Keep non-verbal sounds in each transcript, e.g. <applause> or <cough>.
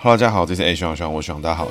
Hello，大家好，这是 A 徐徐，我徐大家好。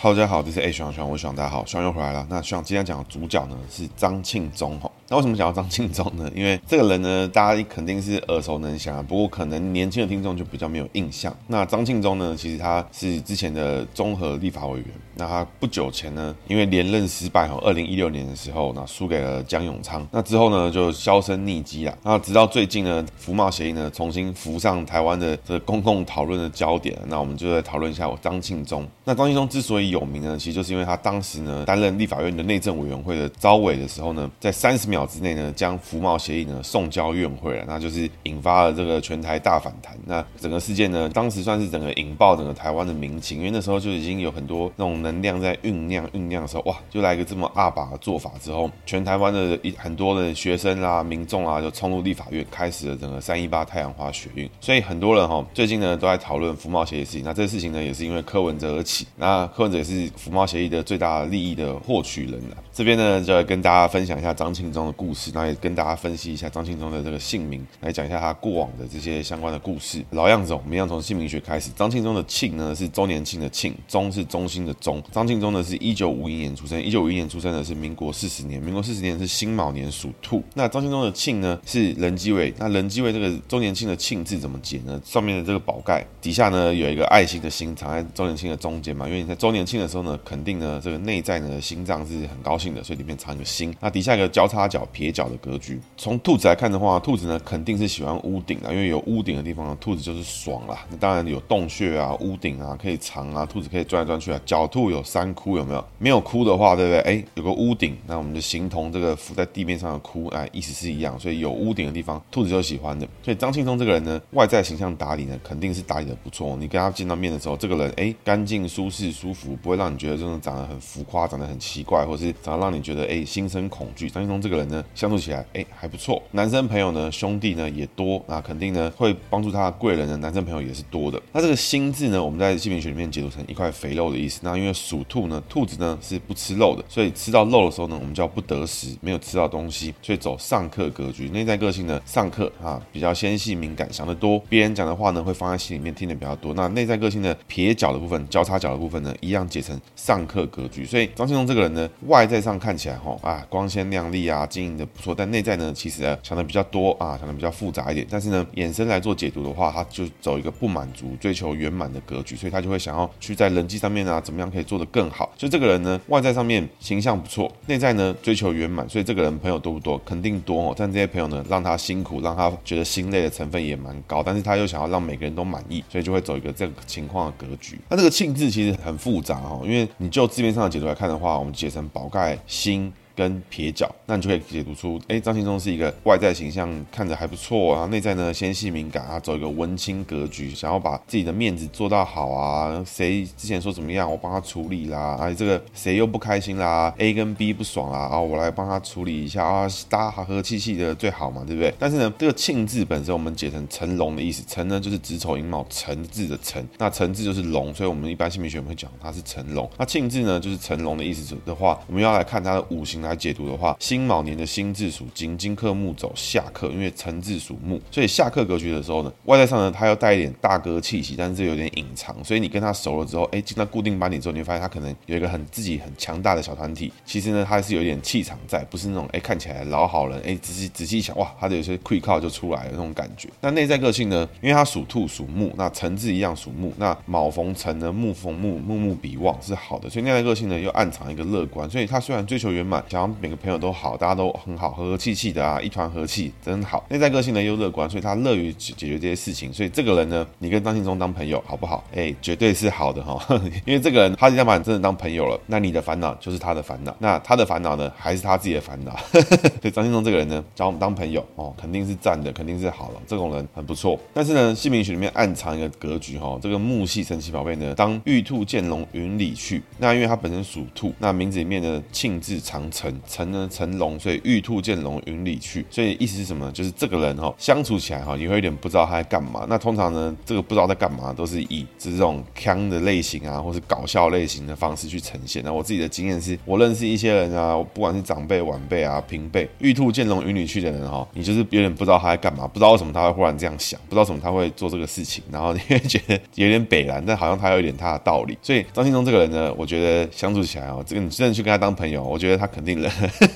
Hello，大家好，这是 A 徐徐，我徐大家好，徐又回来了。那徐今天讲的主角呢是张庆忠哈。那为什么讲到张庆忠呢？因为这个人呢，大家肯定是耳熟能详，不过可能年轻的听众就比较没有印象。那张庆忠呢，其实他是之前的综合立法委员。那他不久前呢，因为连任失败，哈，二零一六年的时候，那输给了江永昌。那之后呢，就销声匿迹了。那直到最近呢，服贸协议呢重新浮上台湾的这公共讨论的焦点。那我们就来讨论一下我张庆忠。那张庆忠之所以有名呢，其实就是因为他当时呢担任立法院的内政委员会的招委的时候呢，在三十秒之内呢，将服贸协议呢送交院会了，那就是引发了这个全台大反弹。那整个事件呢，当时算是整个引爆整个台湾的民情，因为那时候就已经有很多那种。能量在酝酿酝酿的时候，哇，就来个这么阿爸的做法之后，全台湾的一很多的学生啊、民众啊，就冲入立法院，开始了整个三一八太阳花学运。所以很多人哈，最近呢都在讨论服贸协议的事情。那这个事情呢，也是因为柯文哲而起。那柯文哲也是服贸协议的最大利益的获取人了。这边呢，就跟大家分享一下张庆忠的故事，那也跟大家分析一下张庆忠的这个姓名，来讲一下他过往的这些相关的故事。老样子，我们要从姓名学开始。张庆忠的庆呢，是周年庆的庆，忠是中心的张庆忠呢是一九五一年出生，一九五一年出生的是民国四十年，民国四十年是辛卯年属兔。那张庆忠的庆呢是人机位，那人机位这个周年庆的庆字怎么解呢？上面的这个宝盖底下呢有一个爱心的心藏在周年庆的中间嘛，因为你在周年庆的时候呢，肯定呢这个内在呢心脏是很高兴的，所以里面藏一个心。那底下一个交叉角撇角的格局。从兔子来看的话，兔子呢肯定是喜欢屋顶啊，因为有屋顶的地方呢，兔子就是爽啦。那当然有洞穴啊、屋顶啊可以藏啊，兔子可以钻来钻去啊。狡兔有三窟，有没有？没有窟的话，对不对？哎，有个屋顶，那我们就形同这个浮在地面上的窟，哎，意思是一样。所以有屋顶的地方，兔子就喜欢的。所以张庆忠这个人呢，外在形象打理呢，肯定是打理的不错。你跟他见到面的时候，这个人哎，干净、舒适、舒服，不会让你觉得这种长得很浮夸、长得很奇怪，或是长得让你觉得哎心生恐惧。张庆忠这个人呢，相处起来哎还不错。男生朋友呢，兄弟呢也多，那肯定呢会帮助他的贵人呢，男生朋友也是多的。那这个心字呢，我们在姓名学里面解读成一块肥肉的意思。那因为属兔呢，兔子呢是不吃肉的，所以吃到肉的时候呢，我们叫不得食，没有吃到东西，所以走上克格局。内在个性呢，上克啊，比较纤细敏感，想得多，别人讲的话呢会放在心里面听得比较多。那内在个性呢，撇角的部分、交叉角的部分呢，一样解成上克格局。所以张庆忠这个人呢，外在上看起来哈啊光鲜亮丽啊，经营的不错，但内在呢其实想的比较多啊，想的比较复杂一点。但是呢，衍生来做解读的话，他就走一个不满足、追求圆满的格局，所以他就会想要去在人际上面啊，怎么样可以做得更好。就这个人呢，外在上面形象不错，内在呢追求圆满，所以这个人朋友多不多？肯定多哦。但这些朋友呢，让他辛苦，让他觉得心累的成分也蛮高。但是他又想要让每个人都满意，所以就会走一个这个情况的格局。那这个庆字其实很复杂哦，因为你就字面上的解读来看的话，我们解成宝盖心。跟撇角，那你就可以解读出，哎，张庆忠是一个外在形象看着还不错啊，内在呢纤细敏感啊，走一个文青格局，想要把自己的面子做到好啊。谁之前说怎么样，我帮他处理啦。哎，这个谁又不开心啦？A 跟 B 不爽啦，啊，我来帮他处理一下啊，大家和和气气的最好嘛，对不对？但是呢，这个庆字本身我们解成成龙的意思，成呢就是子丑寅卯辰字的辰，那辰字就是龙，所以我们一般姓名学会讲它是成龙。那庆字呢就是成龙的意思的话，我们要来看它的五行。来解读的话，辛卯年的辛字属金，金克木走下克，因为辰字属木，所以下克格局的时候呢，外在上呢，它要带一点大哥气息，但是有点隐藏，所以你跟他熟了之后，哎，进到固定班里之后，你会发现他可能有一个很自己很强大的小团体，其实呢，他是有点气场在，不是那种哎看起来老好人，哎仔细仔细想，哇，他的有些愧靠就出来了那种感觉。那内在个性呢，因为他属兔属木，那辰字一样属木，那卯逢辰呢，木逢木，木木比旺是好的，所以内在个性呢又暗藏一个乐观，所以他虽然追求圆满。想要每个朋友都好，大家都很好，和和气气的啊，一团和气，真好。内在个性呢又乐观，所以他乐于解决这些事情。所以这个人呢，你跟张信忠当朋友好不好？<laughs> 哎，绝对是好的哈。<laughs> 因为这个人他已经把你真的当朋友了，那你的烦恼就是他的烦恼，那他的烦恼呢还是他自己的烦恼。<laughs> 所以张信忠这个人呢，找我们当朋友哦，肯定是赞的，肯定是好了。这种人很不错。但是呢，姓名学里面暗藏一个格局哈，这个木系神奇宝贝呢，当玉兔见龙云里去。那因为他本身属兔，那名字里面呢庆字藏辰。辰，辰呢成龙，所以玉兔见龙云里去。所以意思是什么呢？就是这个人哈、哦、相处起来哈、哦，你会有点不知道他在干嘛。那通常呢，这个不知道在干嘛，都是以这种腔的类型啊，或是搞笑类型的方式去呈现。那我自己的经验是，我认识一些人啊，不管是长辈、晚辈啊、平辈，玉兔见龙云里去的人哈、哦，你就是有点不知道他在干嘛，不知道为什么他会忽然这样想，不知道什么他会做这个事情，然后你会觉得有点北烂，但好像他有一点他的道理。所以张庆忠这个人呢，我觉得相处起来哦，这个你真的去跟他当朋友，我觉得他肯定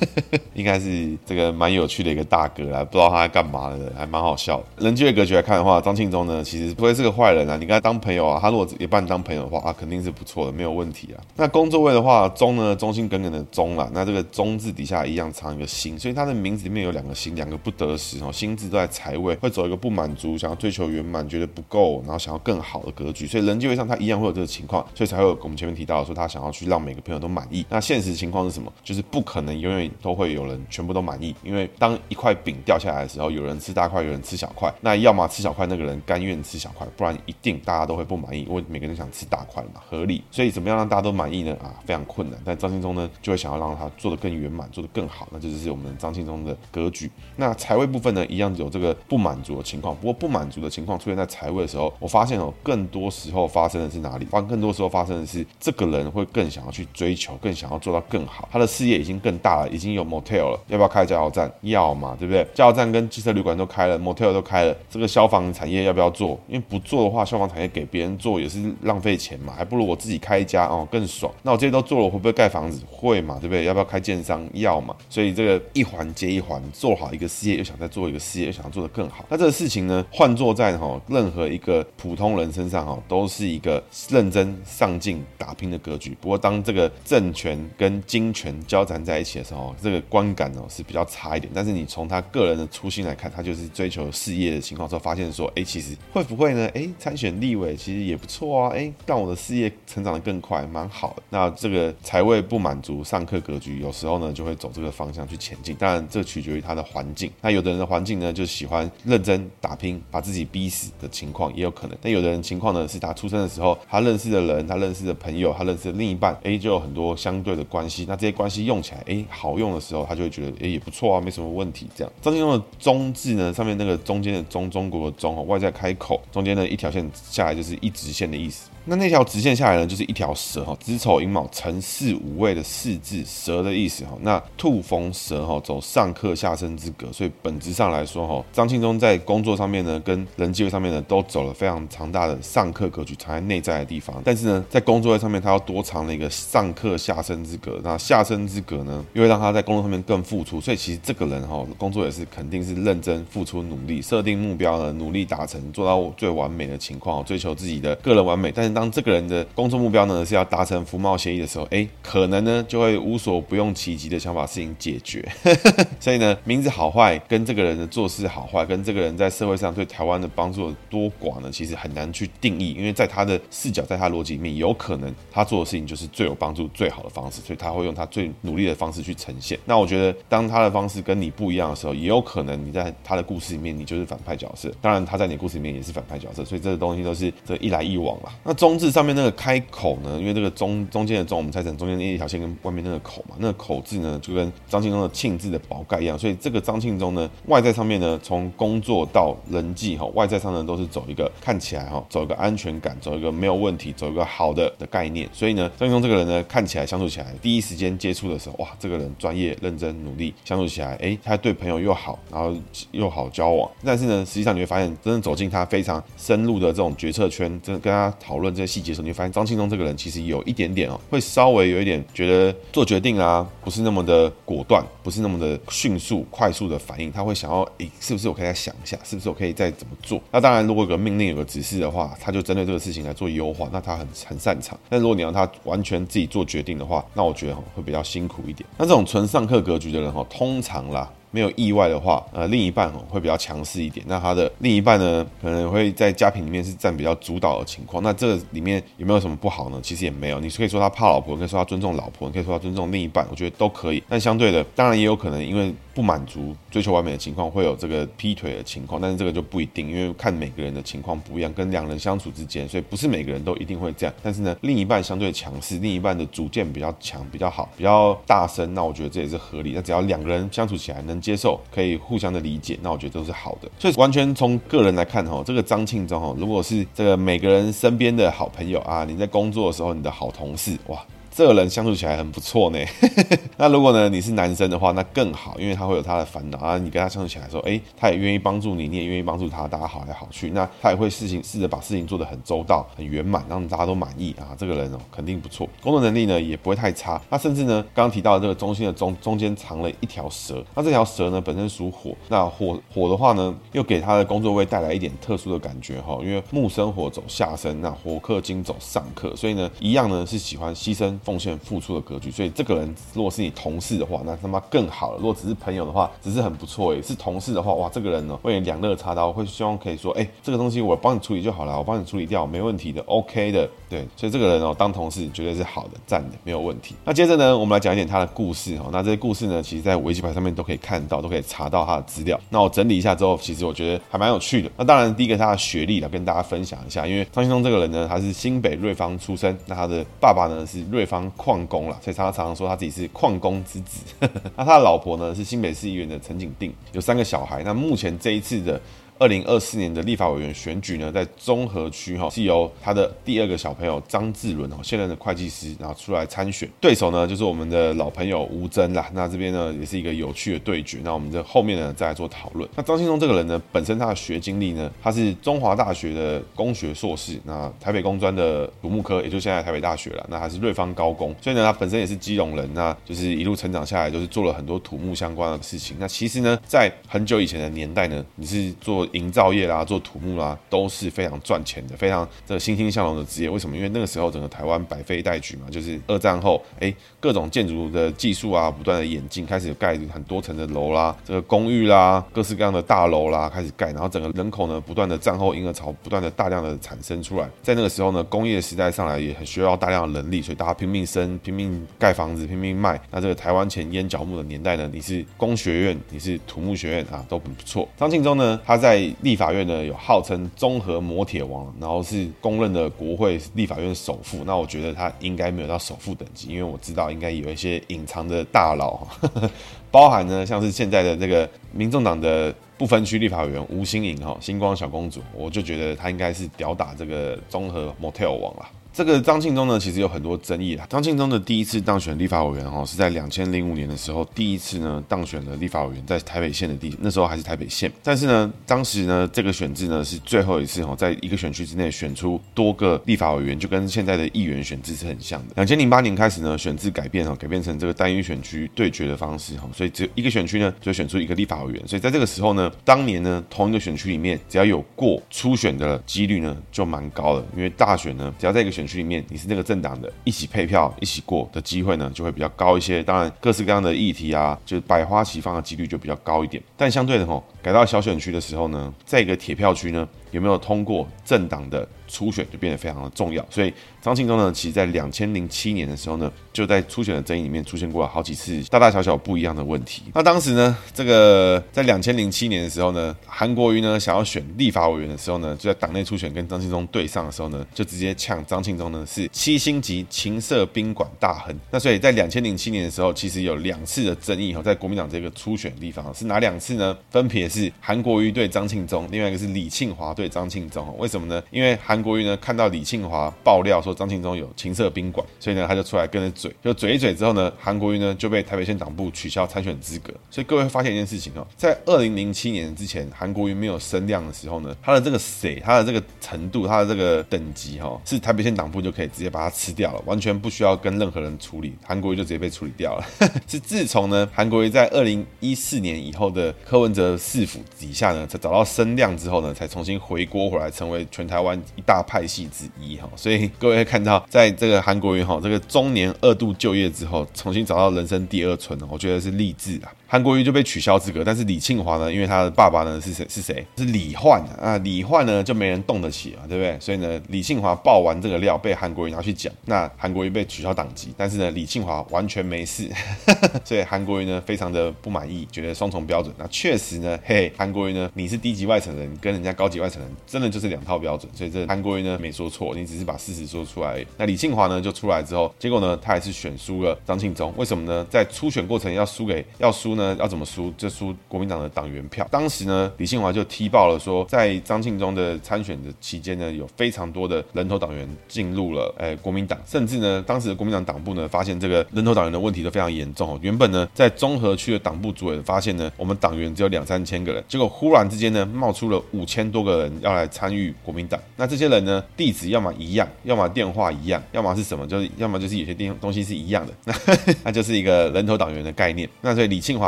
<laughs> 应该是这个蛮有趣的一个大哥啦，不知道他在干嘛的，还蛮好笑。人际的格局来看的话，张庆忠呢，其实不会是个坏人啊。你跟他当朋友啊，他如果也把你当朋友的话啊，肯定是不错的，没有问题啊。那工作位的话，忠呢，忠心耿耿的忠啦。那这个忠字底下一样藏一个心，所以他的名字里面有两个心，两个不得时哦。心字都在财位，会走一个不满足，想要追求圆满，觉得不够，然后想要更好的格局。所以人际位上他一样会有这个情况，所以才会有我们前面提到说他想要去让每个朋友都满意。那现实情况是什么？就是不可能永远都会有人全部都满意，因为当一块饼掉下来的时候，有人吃大块，有人吃小块。那要么吃小块那个人甘愿吃小块，不然一定大家都会不满意，因为每个人想吃大块嘛，合理。所以怎么样让大家都满意呢？啊，非常困难。但张庆忠呢，就会想要让他做得更圆满，做得更好。那这就是我们张庆忠的格局。那财位部分呢，一样有这个不满足的情况。不过不满足的情况出现在财位的时候，我发现哦，更多时候发生的是哪里？发更多时候发生的是这个人会更想要去追求，更想要做到更好。他的事业已经更大了，已经有 motel 了，要不要开加油站？要嘛，对不对？加油站跟汽车旅馆都开了，motel 都开了，这个消防产业要不要做？因为不做的话，消防产业给别人做也是浪费钱嘛，还不如我自己开一家哦，更爽。那我这些都做了，我会不会盖房子？会嘛，对不对？要不要开建商？要嘛。所以这个一环接一环，做好一个事业，又想再做一个事业，又想要做得更好。那这个事情呢，换做在哈任何一个普通人身上哈，都是一个认真上进打拼的格局。不过当这个政权跟金权交缠在一起的时候，这个观感哦是比较差一点。但是你从他个人的初心来看，他就是追求事业的情况之后，发现说，哎，其实会不会呢？哎，参选立委其实也不错啊，哎，让我的事业成长的更快，蛮好的。那这个财位不满足，上课格局有时候呢就会走这个方向去前进。当然，这取决于他的环境。那有的人的环境呢，就喜欢认真打拼，把自己逼死的情况也有可能。但有的人情况呢，是他出生的时候，他认识的人，他认识的朋友，他认识的另一半，哎，就有很多相对的关系。那这些关系用起来，哎，好用的时候，他就会觉得，哎，也不错啊，没什么问题。这样，张金忠的中字呢，上面那个中间的中，中国的中哦，外在开口，中间的一条线下来就是一直线的意思。那那条直线下来呢，就是一条蛇哈，子丑寅卯辰巳午未的巳字，蛇的意思哈。那兔逢蛇哈，走上克下生之格，所以本质上来说哈，张庆忠在工作上面呢，跟人际位上面呢，都走了非常强大的上克格局，藏在内在的地方。但是呢，在工作位上面，他要多藏了一个上克下生之格。那下生之格呢，又会让他在工作上面更付出。所以其实这个人哈，工作也是肯定是认真付出努力，设定目标呢，努力达成，做到最完美的情况，追求自己的个人完美。但是当这个人的工作目标呢，是要达成服贸协议的时候，哎，可能呢就会无所不用其极的想把事情解决。<laughs> 所以呢，名字好坏跟这个人的做事好坏，跟这个人在社会上对台湾的帮助有多寡呢，其实很难去定义。因为在他的视角，在他逻辑里面，有可能他做的事情就是最有帮助、最好的方式，所以他会用他最努力的方式去呈现。那我觉得，当他的方式跟你不一样的时候，也有可能你在他的故事里面，你就是反派角色。当然，他在你的故事里面也是反派角色。所以这个东西都是这一来一往啦。那中字上面。那个开口呢？因为这个中中间的中，我们猜成中间那一条线跟外面那个口嘛。那个口字呢，就跟张庆忠的庆字的宝盖一样。所以这个张庆忠呢，外在上面呢，从工作到人际哈，外在上呢都是走一个看起来哈，走一个安全感，走一个没有问题，走一个好的的概念。所以呢，张庆忠这个人呢，看起来相处起来，第一时间接触的时候，哇，这个人专业、认真、努力，相处起来，哎，他对朋友又好，然后又好交往。但是呢，实际上你会发现，真正走进他非常深入的这种决策圈，真的跟他讨论这些细节时候，你会发现张庆忠这个人其实有一点点哦，会稍微有一点觉得做决定啊，不是那么的果断，不是那么的迅速、快速的反应。他会想要，诶，是不是我可以再想一下，是不是我可以再怎么做？那当然，如果有个命令、有个指示的话，他就针对这个事情来做优化，那他很很擅长。但如果你让他完全自己做决定的话，那我觉得会比较辛苦一点。那这种纯上课格局的人哈，通常啦。没有意外的话，呃，另一半哦会比较强势一点。那他的另一半呢，可能会在家庭里面是占比较主导的情况。那这个里面有没有什么不好呢？其实也没有。你可以说他怕老婆，可以说他尊重老婆，你可以说他尊重另一半，我觉得都可以。但相对的，当然也有可能因为不满足、追求完美的情况，会有这个劈腿的情况。但是这个就不一定，因为看每个人的情况不一样，跟两人相处之间，所以不是每个人都一定会这样。但是呢，另一半相对强势，另一半的主见比较强、比较好、比较大声，那我觉得这也是合理。那只要两个人相处起来能接受，可以互相的理解，那我觉得都是好的。所以完全从个人来看哈，这个张庆忠哈，如果是这个每个人身边的好朋友啊，你在工作的时候，你的好同事哇。这个人相处起来很不错呢。<laughs> 那如果呢，你是男生的话，那更好，因为他会有他的烦恼啊。你跟他相处起来说，哎，他也愿意帮助你，你也愿意帮助他，大家好来好去。那他也会事情试着把事情做得很周到、很圆满，让大家都满意啊。这个人哦，肯定不错，工作能力呢也不会太差。那甚至呢，刚刚提到的这个中心的中中间藏了一条蛇，那这条蛇呢本身属火，那火火的话呢，又给他的工作位带来一点特殊的感觉哈。因为木生火走下身，那火克金走上克，所以呢，一样呢是喜欢牺牲。奉献付出的格局，所以这个人如果是你同事的话，那他妈更好了。如果只是朋友的话，只是很不错诶。是同事的话，哇，这个人呢会两肋插刀，会希望可以说，哎，这个东西我帮你处理就好了，我帮你处理掉，没问题的，OK 的。对，所以这个人哦，当同事绝对是好的，赞的，没有问题。那接着呢，我们来讲一点他的故事哦。那这些故事呢，其实在维基百科上面都可以看到，都可以查到他的资料。那我整理一下之后，其实我觉得还蛮有趣的。那当然，第一个他的学历来跟大家分享一下，因为张庆忠这个人呢，他是新北瑞芳出生，那他的爸爸呢是瑞芳矿工了。所以他常常说他自己是矿工之子，<laughs> 那他的老婆呢是新北市议员的陈景定，有三个小孩。那目前这一次的。二零二四年的立法委员选举呢，在综合区哈是由他的第二个小朋友张志伦哈，现任的会计师，然后出来参选，对手呢就是我们的老朋友吴峥啦。那这边呢也是一个有趣的对决。那我们这后面呢再来做讨论。那张庆忠这个人呢，本身他的学经历呢，他是中华大学的工学硕士，那台北工专的土木科，也就现在台北大学了。那还是瑞芳高工，所以呢他本身也是基隆人，那就是一路成长下来，就是做了很多土木相关的事情。那其实呢，在很久以前的年代呢，你是做。营造业啦，做土木啦，都是非常赚钱的，非常这个欣欣向荣的职业。为什么？因为那个时候整个台湾百废待举嘛，就是二战后，哎，各种建筑的技术啊，不断的演进，开始盖很多层的楼啦，这个公寓啦，各式各样的大楼啦，开始盖。然后整个人口呢，不断的战后婴儿潮，不断的大量的产生出来。在那个时候呢，工业时代上来也很需要大量的人力，所以大家拼命生，拼命盖房子，拼命卖。那这个台湾前烟角木的年代呢，你是工学院，你是土木学院啊，都很不错。张庆忠呢，他在立法院呢有号称综合摩铁王，然后是公认的国会立法院首富。那我觉得他应该没有到首富等级，因为我知道应该有一些隐藏的大佬，<laughs> 包含呢像是现在的这个民众党的不分区立法委员吴新颖哈，星光小公主，我就觉得他应该是吊打这个综合 motel 王了。这个张庆忠呢，其实有很多争议啊。张庆忠的第一次当选立法委员哈，是在两千零五年的时候，第一次呢当选了立法委员，在台北县的地，那时候还是台北县。但是呢，当时呢这个选制呢是最后一次哈，在一个选区之内选出多个立法委员，就跟现在的议员选制是很像的。两千零八年开始呢，选制改变哈，改变成这个单一选区对决的方式哈，所以只有一个选区呢就选出一个立法委员。所以在这个时候呢，当年呢同一个选区里面，只要有过初选的几率呢就蛮高的，因为大选呢只要在一个选区里面，你是那个政党的，一起配票一起过的机会呢，就会比较高一些。当然，各式各样的议题啊，就是百花齐放的几率就比较高一点。但相对的吼，改到小选区的时候呢，在一个铁票区呢，有没有通过政党的初选，就变得非常的重要。所以张庆忠呢，其实在两千零七年的时候呢，就在初选的争议里面出现过好几次大大小小不一样的问题。那当时呢，这个在两千零七年的时候呢，韩国瑜呢想要选立法委员的时候呢，就在党内初选跟张庆忠对上的时候呢，就直接呛张庆忠呢是七星级情色宾馆大亨。那所以在两千零七年的时候，其实有两次的争议哈，在国民党这个初选地方是哪两次呢？分别是韩国瑜对张庆忠，另外一个是李庆华对张庆忠。为什么呢？因为韩国瑜呢看到李庆华爆料说张庆忠有情色宾馆，所以呢他就出来跟着嘴，就嘴一嘴之后呢，韩国瑜呢就被台北县党部取消参选资格。所以各位会发现一件事情哦，在二零零七年之前，韩国瑜没有声量的时候呢，他的这个谁，他的这个程度，他的这个等级哈，是台北县党部就可以直接把他吃掉了，完全不需要跟任何人处理，韩国瑜就直接被处理掉了。<laughs> 是自从呢韩国瑜在二零一四年以后的柯文哲市府底下呢，才找到声量之后呢，才重新。回锅回来，成为全台湾一大派系之一哈。所以各位看到，在这个韩国瑜哈这个中年二度就业之后，重新找到人生第二春，我觉得是励志啊。韩国瑜就被取消资格，但是李庆华呢，因为他的爸爸呢是谁？是谁？是李焕啊。李焕呢就没人动得起啊，对不对？所以呢，李庆华爆完这个料，被韩国瑜拿去讲，那韩国瑜被取消党籍，但是呢，李庆华完全没事，<laughs> 所以韩国瑜呢非常的不满意，觉得双重标准。那确实呢，嘿，韩国瑜呢，你是低级外省人，跟人家高级外省人真的就是两套标准，所以这韩国瑜呢没说错，你只是把事实说出来。那李庆华呢就出来之后，结果呢他还是选输了张庆忠，为什么呢？在初选过程要输给要输呢？要怎么输？就输国民党的党员票。当时呢，李庆华就踢爆了说，在张庆忠的参选的期间呢，有非常多的人头党员进入了诶国民党，甚至呢，当时的国民党党部呢，发现这个人头党员的问题都非常严重哦。原本呢，在综合区的党部主委发现呢，我们党员只有两三千个人，结果忽然之间呢，冒出了五千多个人要来参与国民党。那这些人呢，地址要么一样，要么电话一样，要么是什么，就是要么就是有些地东西是一样的，那 <laughs> 那就是一个人头党员的概念。那所以李庆华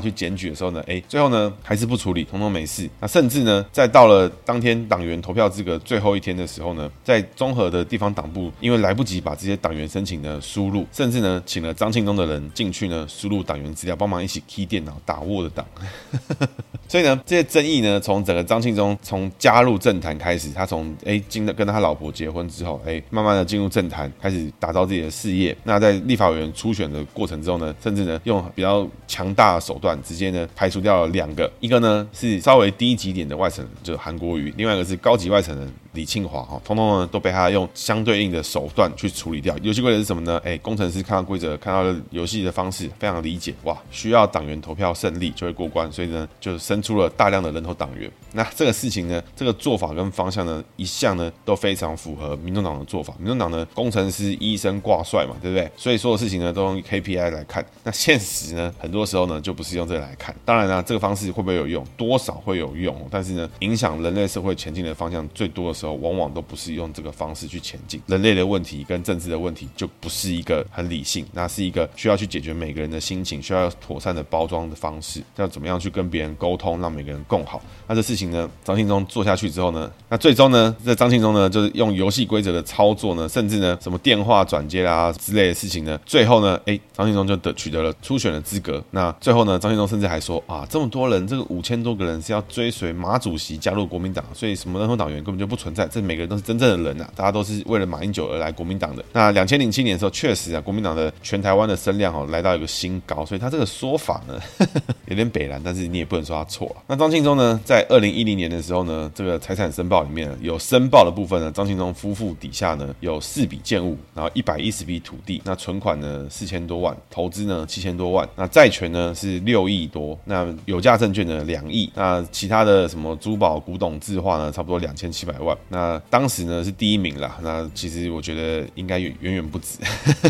去检举的时候呢，哎，最后呢还是不处理，统统没事。那甚至呢，在到了当天党员投票资格最后一天的时候呢，在综合的地方党部，因为来不及把这些党员申请呢输入，甚至呢请了张庆忠的人进去呢输入党员资料，帮忙一起 key 电脑打 Word 档。<laughs> 所以呢，这些争议呢，从整个张庆忠从加入政坛开始，他从哎进跟他老婆结婚之后，哎慢慢的进入政坛，开始打造自己的事业。那在立法委员初选的过程中呢，甚至呢用比较强大的手段，直接呢排除掉了两个，一个呢是稍微低级点的外省人，就是韩国瑜；另外一个是高级外省人。李庆华哈，通通呢都被他用相对应的手段去处理掉。游戏规则是什么呢？哎，工程师看到规则，看到了游戏的方式，非常理解哇，需要党员投票胜利就会过关，所以呢就生出了大量的人头党员。那这个事情呢，这个做法跟方向呢，一向呢都非常符合民众党的做法。民众党呢，工程师、医生挂帅嘛，对不对？所以所有事情呢都用 KPI 来看。那现实呢，很多时候呢就不是用这个来看。当然呢，这个方式会不会有用？多少会有用，但是呢，影响人类社会前进的方向最多的时候，往往都不是用这个方式去前进。人类的问题跟政治的问题就不是一个很理性，那是一个需要去解决每个人的心情，需要妥善的包装的方式，要怎么样去跟别人沟通，让每个人共好。那这事情呢，张庆忠做下去之后呢，那最终呢，这张庆忠呢，就是用游戏规则的操作呢，甚至呢，什么电话转接啊之类的事情呢，最后呢，哎，张庆忠就得取得了初选的资格。那最后呢，张庆忠甚至还说啊，这么多人，这个五千多个人是要追随马主席加入国民党，所以什么人头党员根本就不存在，这每个人都是真正的人、啊，大家都是为了马英九而来国民党的。那两千零七年的时候，确实啊，国民党的全台湾的声量哦来到一个新高，所以他这个说法呢呵呵 <laughs> 有点北蓝，但是你也不能说他错啊。那张庆忠呢，在二零一零年的时候呢，这个财产申报里面有申报的部分呢，张庆忠夫妇底下呢有四笔建物，然后一百一十笔土地，那存款呢四千多万，投资呢七千多万，那债权呢是六亿多，那有价证券呢两亿，那其他的什么珠宝、古董、字画呢，差不多两千七百万。那当时呢是第一名啦，那其实我觉得应该远远远不止。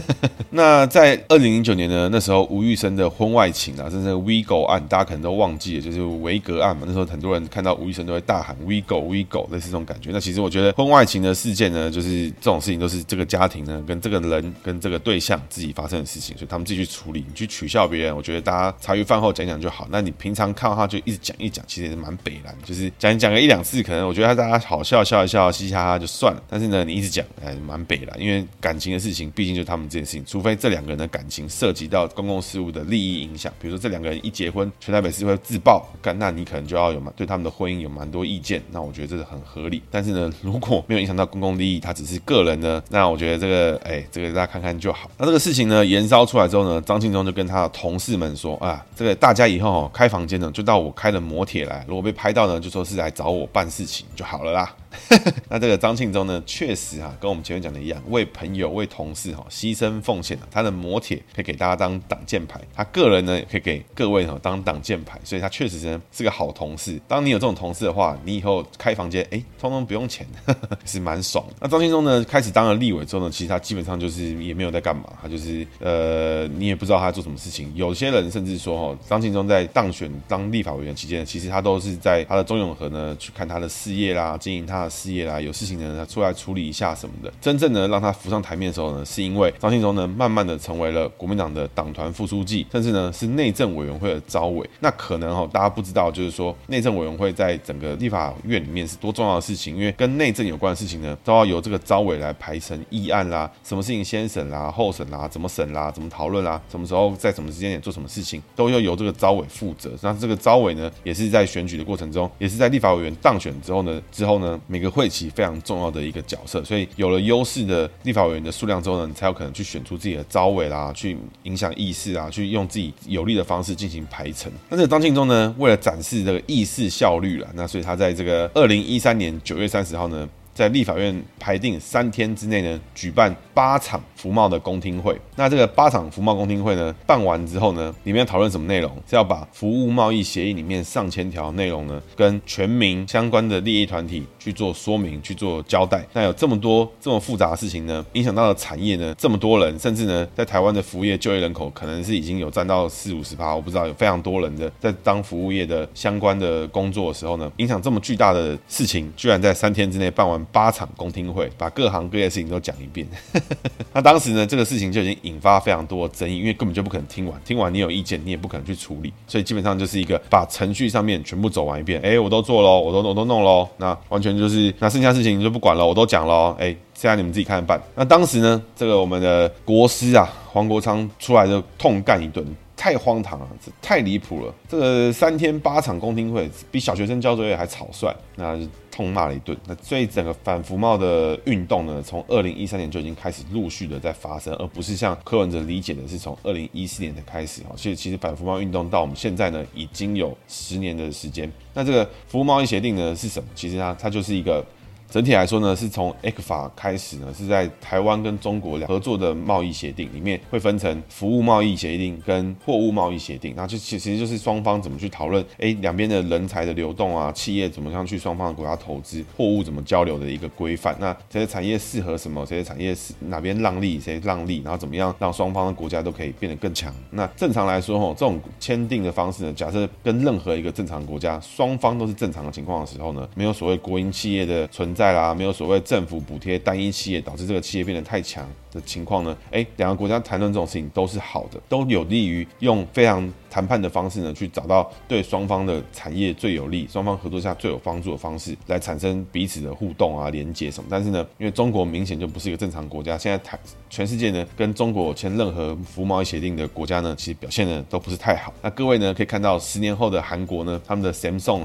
<laughs> 那在二零零九年呢，那时候吴玉生的婚外情啊，真是 WeGo 案，大家可能都忘记了，就是维格案嘛。那时候很多人看到吴玉生都会大喊 WeGo WeGo，类似这种感觉。那其实我觉得婚外情的事件呢，就是这种事情都是这个家庭呢跟这个人跟这个对象自己发生的事情，所以他们自己去处理。你去取笑别人，我觉得大家参与饭后讲讲就好。那你平常看到他就一直讲一讲，其实也是蛮北烂，就是讲讲个一两次，可能我觉得他大家好笑笑一笑，嘻嘻哈哈就算了。但是呢，你一直讲，哎，蛮北烂，因为感情的事情，毕竟就是他们这件事情，除非这两个人的感情涉及到公共事务的利益影响，比如说这两个人一结婚，全台北市会自爆，干，那你可能就要有蛮对他们的婚姻有蛮多意见。那我觉得这是很合理。但是呢，如果没有影响到公共利益，他只是个人呢，那我觉得这个，哎，这个大家看看就好。那这个事情呢，延烧出来之后呢，张庆忠就跟他的同事们说啊，这个大家以后开房间呢，就到我开的摩铁来，如果被拍到呢，就说是来找我办事情就好了啦。<laughs> 那这个张庆忠呢，确实哈、跟我们前面讲的一样，为朋友、为同事哈牺牲奉献。他的摩铁可以给大家当挡箭牌，他个人呢也可以给各位哈当挡箭牌，所以他确实呢是个好同事。当你有这种同事的话，你以后开房间，哎，通通不用钱，呵 <laughs> 呵是蛮爽。那张庆忠呢，开始当了立委之后呢，其实他基本上就是也没有在干嘛，他就是呃，你也不知道他在做什么事情。有些人甚至说哈，张庆忠在当选当立法委员期间，其实他都是在他的中永和呢去看他的事业啦，经营他。他事业啦，有事情呢他出来处理一下什么的。真正呢让他浮上台面的时候呢，是因为张庆忠呢，慢慢的成为了国民党的党团副书记，甚至呢是内政委员会的招委。那可能哈，大家不知道，就是说内政委员会在整个立法院里面是多重要的事情，因为跟内政有关的事情呢，都要由这个招委来排成议案啦，什么事情先审啦、后审啦、怎么审啦、怎么讨论啦、什么时候在什么时间点做什么事情，都要由这个招委负责。那这个招委呢，也是在选举的过程中，也是在立法委员当选之后呢，之后呢，每个会期非常重要的一个角色。所以有了优势的立法委员的数量之后呢，你才有可能去选出自己的招委啦，去影响议事啊，去用自己有利的方式进行排程。那这个张庆忠呢，为了展示这个议事效率了，那所以他在这个二零一三年九月三十号呢，在立法院排定三天之内呢，举办八场服贸的公听会。那这个八场服贸公听会呢，办完之后呢，里面要讨论什么内容？是要把服务贸易协议里面上千条内容呢，跟全民相关的利益团体去做说明、去做交代。那有这么多这么复杂的事情呢，影响到了产业呢，这么多人，甚至呢，在台湾的服务业就业人口可能是已经有占到四五十趴，我不知道有非常多人的在当服务业的相关的工作的时候呢，影响这么巨大的事情，居然在三天之内办完。八场公听会，把各行各业事情都讲一遍。<laughs> 那当时呢，这个事情就已经引发非常多的争议，因为根本就不可能听完，听完你有意见，你也不可能去处理，所以基本上就是一个把程序上面全部走完一遍。哎，我都做喽，我都我都弄喽，那完全就是那剩下事情就不管了，我都讲喽。哎，现在你们自己看着办。那当时呢，这个我们的国师啊，黄国昌出来就痛干一顿。太荒唐了，这太离谱了！这个三天八场公听会，比小学生交作业还草率，那就痛骂了一顿。那所以整个反服贸的运动呢，从二零一三年就已经开始陆续的在发生，而不是像柯文哲理解的是从二零一四年的开始。哈，所以其实反服贸运动到我们现在呢，已经有十年的时间。那这个服务贸易协定呢是什么？其实它它就是一个。整体来说呢，是从 ECFA 开始呢，是在台湾跟中国两合作的贸易协定里面，会分成服务贸易协定跟货物贸易协定。那就其实就是双方怎么去讨论，哎，两边的人才的流动啊，企业怎么样去双方的国家投资，货物怎么交流的一个规范。那这些产业适合什么？这些产业是哪边让利，谁让利，然后怎么样让双方的国家都可以变得更强？那正常来说，吼，这种签订的方式呢，假设跟任何一个正常国家双方都是正常的情况的时候呢，没有所谓国营企业的存在。在啦，没有所谓政府补贴单一企业，导致这个企业变得太强。的情况呢？诶，两个国家谈论这种事情都是好的，都有利于用非常谈判的方式呢，去找到对双方的产业最有利、双方合作下最有帮助的方式，来产生彼此的互动啊、连接什么。但是呢，因为中国明显就不是一个正常国家，现在台全世界呢，跟中国签任何服务贸易协定的国家呢，其实表现呢都不是太好。那各位呢，可以看到十年后的韩国呢，他们的 Samsung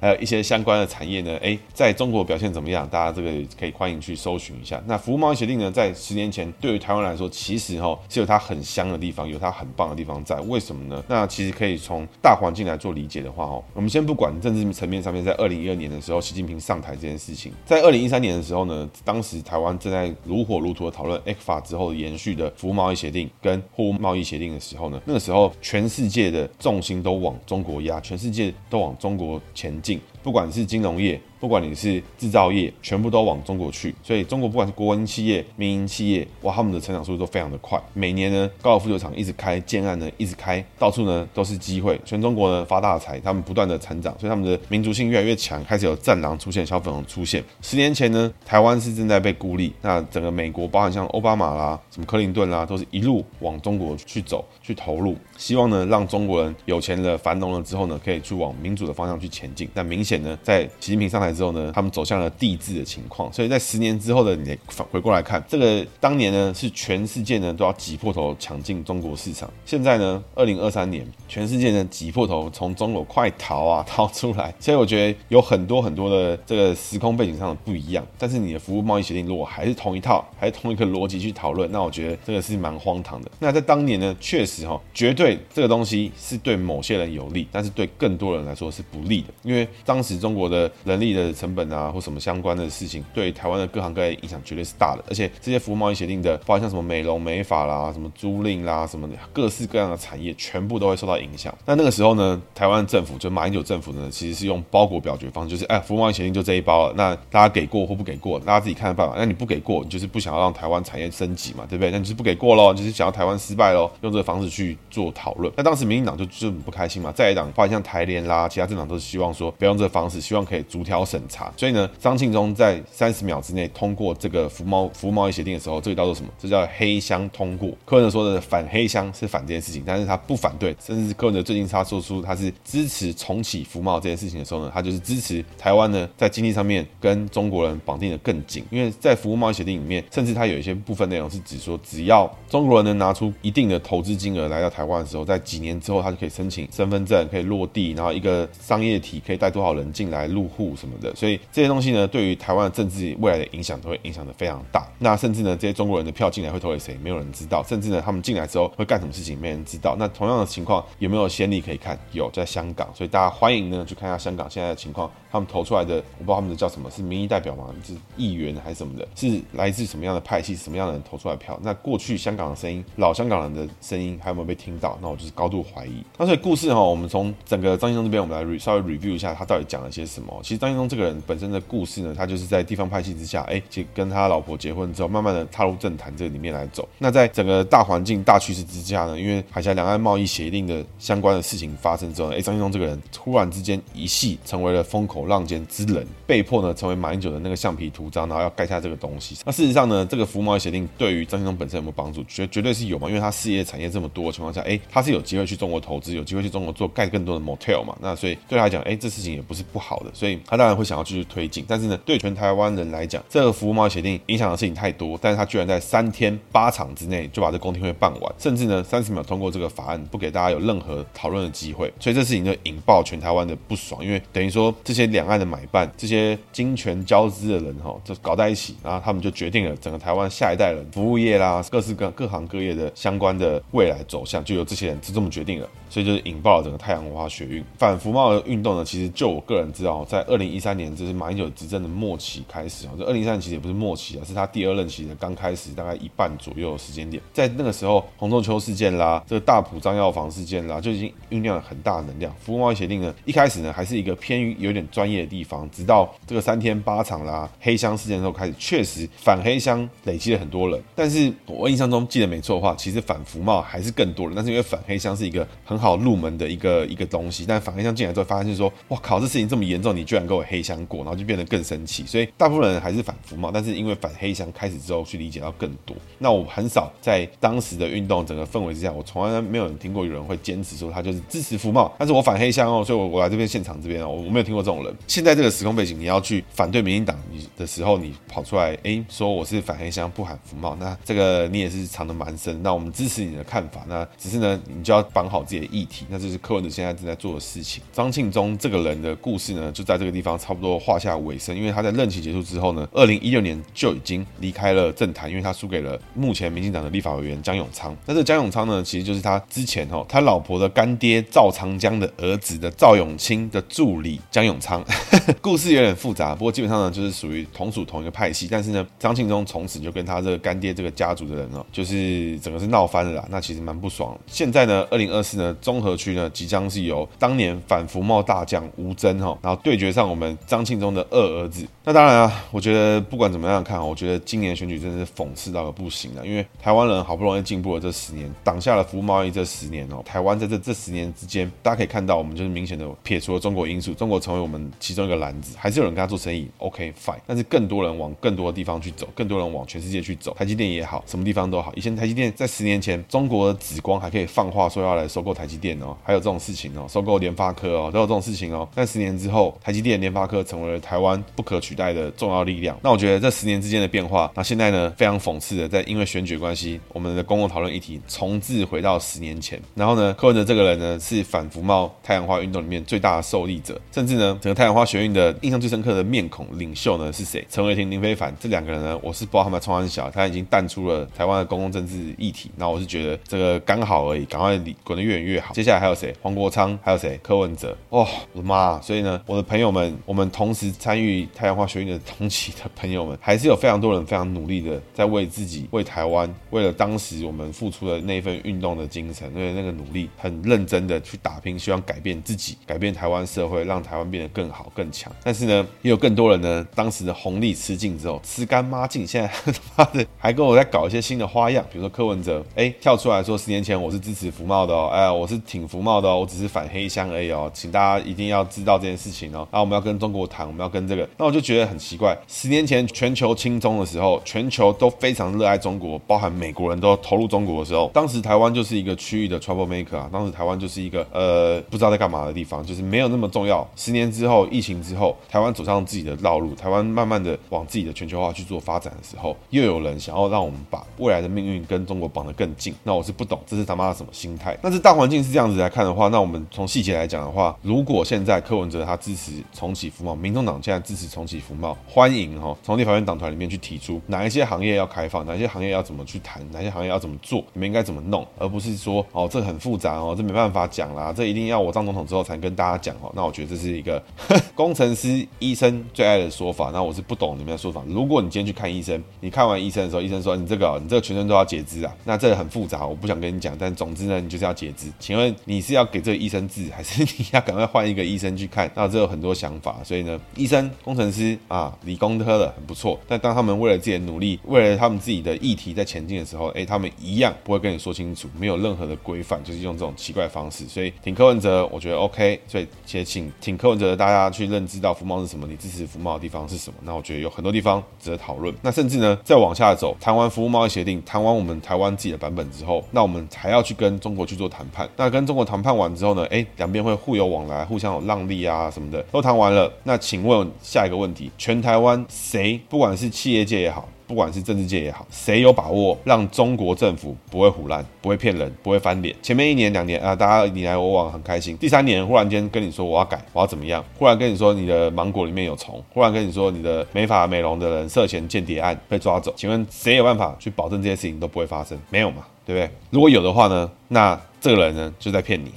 还有一些相关的产业呢，诶，在中国表现？怎么样？大家这个可以欢迎去搜寻一下。那服务贸易协定呢，在十年前对于台湾来说，其实哈是有它很香的地方，有它很棒的地方在。为什么呢？那其实可以从大环境来做理解的话哦，我们先不管政治层面上面，在二零一二年的时候，习近平上台这件事情，在二零一三年的时候呢，当时台湾正在如火如荼的讨论 ECFA 之后延续的服务贸易协定跟货物贸易协定的时候呢，那个时候全世界的重心都往中国压，全世界都往中国前进。不管是金融业，不管你是制造业，全部都往中国去。所以中国不管是国营企业、民营企业，哇，他们的成长速度都非常的快。每年呢，高尔夫球场一直开，建案呢一直开，到处呢都是机会。全中国呢发大财，他们不断的成长，所以他们的民族性越来越强，开始有战狼出现，小粉红出现。十年前呢，台湾是正在被孤立，那整个美国，包含像奥巴马啦、什么克林顿啦，都是一路往中国去走，去投入，希望呢让中国人有钱了、繁荣了之后呢，可以去往民主的方向去前进。但明显。呢，在习近平上台之后呢，他们走向了帝制的情况，所以在十年之后的你返回过来看，这个当年呢是全世界呢都要挤破头抢进中国市场，现在呢，二零二三年，全世界呢挤破头从中国快逃啊逃出来，所以我觉得有很多很多的这个时空背景上的不一样，但是你的服务贸易协定如果还是同一套，还是同一个逻辑去讨论，那我觉得这个是蛮荒唐的。那在当年呢，确实哈，绝对这个东西是对某些人有利，但是对更多人来说是不利的，因为当。时中国的人力的成本啊，或什么相关的事情，对台湾的各行各业影响绝对是大的。而且这些服务贸易协定的，包括像什么美容美发啦、什么租赁啦、什么各式各样的产业，全部都会受到影响。那那个时候呢，台湾政府就马英九政府呢，其实是用包裹表决方式，就是哎，服务贸易协定就这一包了。那大家给过或不给过，大家自己看办法。那你不给过，你就是不想要让台湾产业升级嘛，对不对？那你是不给过喽，就是想要台湾失败喽，用这个方式去做讨论。那当时民进党就就很不开心嘛，在野党，包括像台联啦，其他政党都是希望说不要用这个方式，希望可以逐条审查。所以呢，张庆忠在三十秒之内通过这个服贸服务贸易协定的时候，这个叫做什么？这叫黑箱通过。柯文哲说的反黑箱是反这件事情，但是他不反对，甚至柯文哲最近他说出他是支持重启服贸这件事情的时候呢，他就是支持台湾呢在经济上面跟中国人绑定的更紧，因为在服务贸易协定里面，甚至他有一些部分内容是指说，只要中国人能拿出一定的投资金额来到台湾的时候，在几年之后他就可以申请身份证，可以落地，然后一个商业体可以带多少人进来入户什么的，所以这些东西呢，对于台湾的政治未来的影响都会影响的非常大。那甚至呢，这些中国人的票进来会投给谁，没有人知道，甚至呢，他们进来之后会干什么事情，没人知道。那同样的情况有没有先例可以看？有，在香港，所以大家欢迎呢去看一下香港现在的情况。他们投出来的，我不知道他们的叫什么，是民意代表吗？是议员还是什么的？是来自什么样的派系、什么样的人投出来票？那过去香港的声音，老香港人的声音还有没有被听到？那我就是高度怀疑。那所以故事哈，我们从整个张先生这边，我们来稍微 review 一下他到底讲了些什么。其实张庆忠这个人本身的故事呢，他就是在地方派系之下，哎，就跟他老婆结婚之后，慢慢的踏入政坛这里面来走。那在整个大环境、大趋势之下呢，因为海峡两岸贸易协定的相关的事情发生之后，哎，张庆忠这个人突然之间一系成为了风口浪尖之人。被迫呢成为马英九的那个橡皮图章，然后要盖下这个东西。那事实上呢，这个服务贸易协定对于张庆忠本身有没有帮助？绝绝对是有嘛，因为他事业产业这么多的情况下，哎，他是有机会去中国投资，有机会去中国做盖更多的 motel 嘛。那所以对他来讲，哎，这事情也不是不好的，所以他当然会想要继续推进。但是呢，对全台湾人来讲，这个服务贸易协定影响的事情太多，但是他居然在三天八场之内就把这公听会办完，甚至呢三十秒通过这个法案，不给大家有任何讨论的机会。所以这事情就引爆全台湾的不爽，因为等于说这些两岸的买办这些。金权交织的人哈，就搞在一起，然后他们就决定了整个台湾下一代人服务业啦，各式各各行各业的相关的未来走向，就由这些人就这么决定了。所以就是引爆了整个太阳文化学运反服贸的运动呢。其实就我个人知道，在二零一三年，这是马英九执政的末期开始啊。这二零一三年其实也不是末期啊，是他第二任期的刚开始，大概一半左右的时间点。在那个时候，洪仲丘事件啦，这个大埔张药房事件啦，就已经酝酿了很大的能量。服务贸易协定呢，一开始呢还是一个偏于有点专业的地方，直到这个三天八场啦黑箱事件之后开始，确实反黑箱累积了很多人。但是我印象中记得没错的话，其实反服贸还是更多人。但是因为反黑箱是一个很好入门的一个一个东西，但反黑箱进来之后，发现说，哇靠，这事情这么严重，你居然给我黑箱过，然后就变得更生气。所以大部分人还是反服贸，但是因为反黑箱开始之后，去理解到更多。那我很少在当时的运动整个氛围之下，我从来没有人听过有人会坚持说他就是支持服贸，但是我反黑箱哦，所以我我来这边现场这边哦，我没有听过这种人。现在这个时空背景，<laughs> 你要去反对民进党你的时候，你跑出来哎说我是反黑箱不喊服贸，那这个你也是藏得蛮深。那我们支持你的看法，那只是呢，你就要绑好自己的议题。那这是柯文哲现在正在做的事情。张庆忠这个人的故事呢，就在这个地方差不多画下尾声。因为他在任期结束之后呢，二零一六年就已经离开了政坛，因为他输给了目前民进党的立法委员江永昌。那这江永昌呢，其实就是他之前哦，他老婆的干爹赵长江的儿子的赵永清的助理江永昌。<laughs> 故事有点复杂，不过基本上呢，就是属于同属同一个派系。但是呢，张庆忠从此就跟他这个干爹这个家族的人哦，就是整个是闹翻了啦。那其实蛮不爽。现在呢，二零二四呢，综合区呢。即将是由当年反服贸大将吴征哈，然后对决上我们张庆忠的二儿子。那当然啊，我觉得不管怎么样看，我觉得今年选举真的是讽刺到了不行了。因为台湾人好不容易进步了这十年，挡下了服务贸易这十年哦，台湾在这这十年之间，大家可以看到，我们就是明显的撇除了中国因素，中国成为我们其中一个篮子，还还是有人跟他做生意，OK fine。但是更多人往更多的地方去走，更多人往全世界去走，台积电也好，什么地方都好。以前台积电在十年前，中国的紫光还可以放话说要来收购台积电哦，还有这种事情哦，收购联发科哦，都有这种事情哦。但十年之后，台积电、联发科成为了台湾不可取代的重要力量。那我觉得这十年之间的变化，那现在呢，非常讽刺的，在因为选举关系，我们的公共讨论议题重置回到十年前。然后呢，柯文哲这个人呢，是反服贸太阳花运动里面最大的受益者，甚至呢，整个太阳花学运的印象最深刻的面孔领袖呢是谁？陈伟霆、林非凡这两个人呢，我是不知道他们从很小，他已经淡出了台湾的公共政治议题。那我是觉得这个刚好而已，赶快滚得越远越好。接下来还有谁？黄国昌。还有谁？柯文哲哦，我的妈！所以呢，我的朋友们，我们同时参与太阳花学运的同期的朋友们，还是有非常多人非常努力的在为自己、为台湾、为了当时我们付出的那份运动的精神，因为那个努力很认真的去打拼，希望改变自己，改变台湾社会，让台湾变得更好、更强。但是，呢也有更多人呢，当时的红利吃尽之后，吃干抹净，现在 <laughs> 他妈的还跟我在搞一些新的花样，比如说柯文哲，哎，跳出来说十年前我是支持服贸的哦，哎，我是挺服贸的哦，我只是反。黑箱而已哦，请大家一定要知道这件事情哦。那我们要跟中国谈，我们要跟这个，那我就觉得很奇怪。十年前全球亲中的时候，全球都非常热爱中国，包含美国人都投入中国的时候，当时台湾就是一个区域的 trouble maker 啊，当时台湾就是一个呃不知道在干嘛的地方，就是没有那么重要。十年之后，疫情之后，台台湾走上自己的道路，台湾慢慢的往自己的全球化去做发展的时候，又有人想要让我们把未来的命运跟中国绑得更近，那我是不懂，这是他妈的什么心态？那这大环境是这样子来看的话，那我们从细节来讲的话，如果现在柯文哲他支持重启服贸，民众党现在支持重启服贸，欢迎哈，从立法院党团里面去提出哪一些行业要开放，哪些行业要怎么去谈，哪些行业要怎么做，你们应该怎么弄，而不是说哦这很复杂哦，这没办法讲啦，这一定要我当总统之后才跟大家讲哦。那我觉得这是一个 <laughs> 工程师、<laughs> 医生最爱的说法，那我是不懂你们的说法。如果你今天去看医生，你看完医生的时候，医生说你这个你这个全身都要截肢啊，那这个很复杂，我不想跟你讲，但总之呢，你就是要截肢。请问你是要给这个医生治，还是你要赶快换一个医生去看？那这有很多想法，所以呢，医生、工程师啊，理工科的很不错，但当他们为了自己的努力，为了他们自己的议题在前进的时候，哎，他们一样不会跟你说清楚，没有任何的规范，就是用这种奇怪的方式。所以挺柯文哲，我觉得 OK。所以且请挺柯文哲大家去认知到福茂是什么，你支持服贸的地方是什么。那我觉得有很多地方值得讨论。那甚至呢，再往下走，谈完服务贸易协定，谈完我们台湾自己的版本之后，那我们还要去跟中国去做谈判。那跟中国谈判完之后呢，哎，两边会互有往来，互相有让利啊什么的，都谈完了。那请问下一个问题，全台湾谁，不管是企业界也好，不管是政治界也好，谁有把握让中国政府不会胡烂，不会骗人，不会翻脸？前面一年两年啊，大家你来我往很开心。第三年忽然间跟你说我要改，我要怎么样？忽然跟你说你的芒果里面有虫，忽然跟你说你的美发美容的人涉嫌间谍案被抓走。请问谁有办法去保证这些事情都不会发生？没有嘛，对不对？如果有的话呢，那这个人呢就在骗你。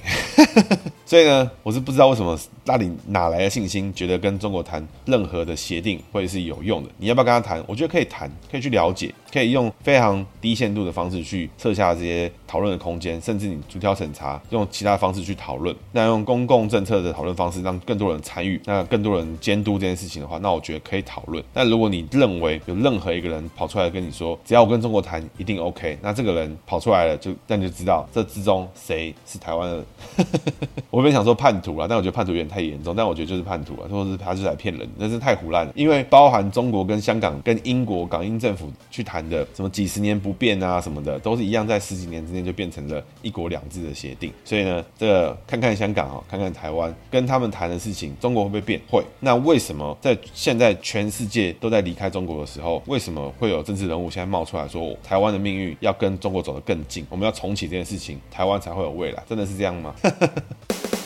<laughs> 所以呢，我是不知道为什么，那里哪来的信心，觉得跟中国谈任何的协定会是有用的？你要不要跟他谈？我觉得可以谈，可以去了解，可以用非常低限度的方式去测下这些讨论的空间，甚至你逐条审查，用其他方式去讨论。那用公共政策的讨论方式，让更多人参与，那更多人监督这件事情的话，那我觉得可以讨论。但如果你认为有任何一个人跑出来跟你说，只要我跟中国谈一定 OK，那这个人跑出来了，就那你就知道这之中谁是台湾的。<laughs> 我本想说叛徒啊，但我觉得叛徒有点太严重。但我觉得就是叛徒啊，或者是他是来骗人，那是太胡烂了。因为包含中国跟香港、跟英国港英政府去谈的什么几十年不变啊什么的，都是一样，在十几年之内就变成了一国两制的协定。所以呢，这看看香港啊，看看台湾，跟他们谈的事情，中国会不会变？会。那为什么在现在全世界都在离开中国的时候，为什么会有政治人物现在冒出来说，台湾的命运要跟中国走得更近？我们要重启这件事情，台湾才会有未来？真的是这样吗？<laughs>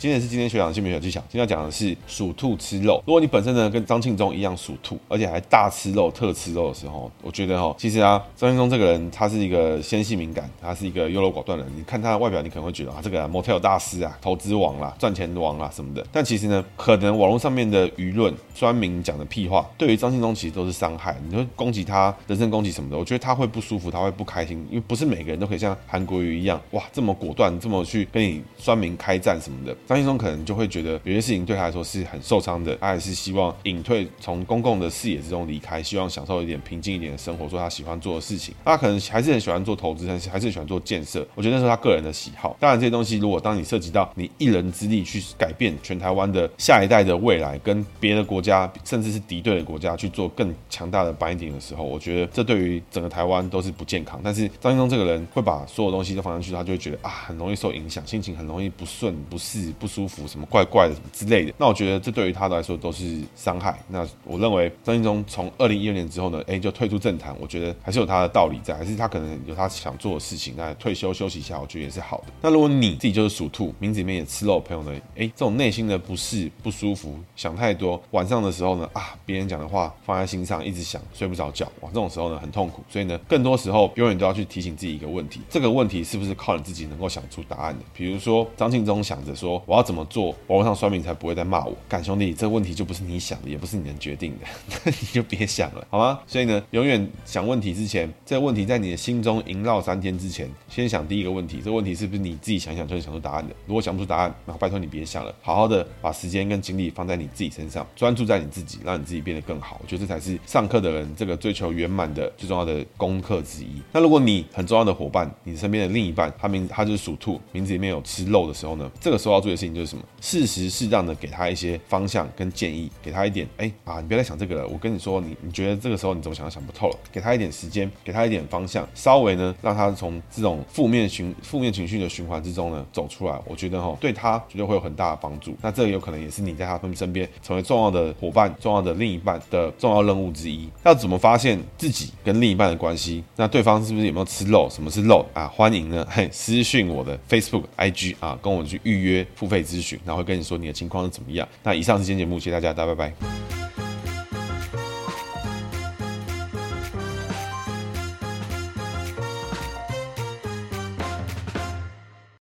今天是今天学长的姓名小技巧，今天要讲的是属兔吃肉。如果你本身呢跟张庆忠一样属兔，而且还大吃肉、特吃肉的时候，我觉得哈，其实啊，张庆忠这个人他是一个纤细敏感，他是一个优柔寡断的人。你看他的外表，你可能会觉得啊，这个 motel 大师啊、投资王啦、赚钱王啦什么的。但其实呢，可能网络上面的舆论、酸民讲的屁话，对于张庆忠其实都是伤害。你会攻击他、人身攻击什么的，我觉得他会不舒服，他会不开心，因为不是每个人都可以像韩国瑜一样，哇，这么果断，这么去跟你酸民开战什么的。张庆忠可能就会觉得有些事情对他来说是很受伤的，他还是希望隐退，从公共的视野之中离开，希望享受一点平静一点的生活，做他喜欢做的事情。他可能还是很喜欢做投资，但是还是喜欢做建设。我觉得那是他个人的喜好。当然，这些东西如果当你涉及到你一人之力去改变全台湾的下一代的未来，跟别的国家甚至是敌对的国家去做更强大的 binding 的时候，我觉得这对于整个台湾都是不健康。但是张庆忠这个人会把所有东西都放上去，他就会觉得啊，很容易受影响，心情很容易不顺、不适、不舒服，什么怪。怪的什么之类的，那我觉得这对于他来说都是伤害。那我认为张晋忠从二零一六年之后呢，哎，就退出政坛，我觉得还是有他的道理在，还是他可能有他想做的事情。那退休休息一下，我觉得也是好的。那如果你自己就是属兔，名字里面也吃肉的朋友呢，哎，这种内心的不适、不舒服、想太多，晚上的时候呢，啊，别人讲的话放在心上，一直想，睡不着觉，哇，这种时候呢很痛苦。所以呢，更多时候永远都要去提醒自己一个问题：这个问题是不是靠你自己能够想出答案的？比如说张晋忠想着说，我要怎么做？网络上酸民才不会再骂我，干兄弟，这个问题就不是你想的，也不是你能决定的，<laughs> 那你就别想了，好吗？所以呢，永远想问题之前，这个问题在你的心中萦绕三天之前，先想第一个问题，这个问题是不是你自己想想就能想出答案的？如果想不出答案，那拜托你别想了，好好的把时间跟精力放在你自己身上，专注在你自己，让你自己变得更好。我觉得这才是上课的人这个追求圆满的最重要的功课之一。那如果你很重要的伙伴，你身边的另一半，他名他就是属兔，名字里面有吃肉的时候呢，这个时候要注意事情就是什么？适时适当的给他一些方向跟建议，给他一点，哎啊，你别再想这个了。我跟你说，你你觉得这个时候你怎么想都想不透了，给他一点时间，给他一点方向，稍微呢让他从这种负面循负面情绪的循环之中呢走出来。我觉得哈，对他绝对会有很大的帮助。那这个有可能也是你在他们身边成为重要的伙伴、重要的另一半的重要任务之一。要怎么发现自己跟另一半的关系？那对方是不是有没有吃肉？什么是肉啊？欢迎呢，嘿，私讯我的 Facebook、IG 啊，跟我去预约费咨询，然后会跟你说你的情况是怎么样。那以上是今天节目，谢谢大家，大家拜拜。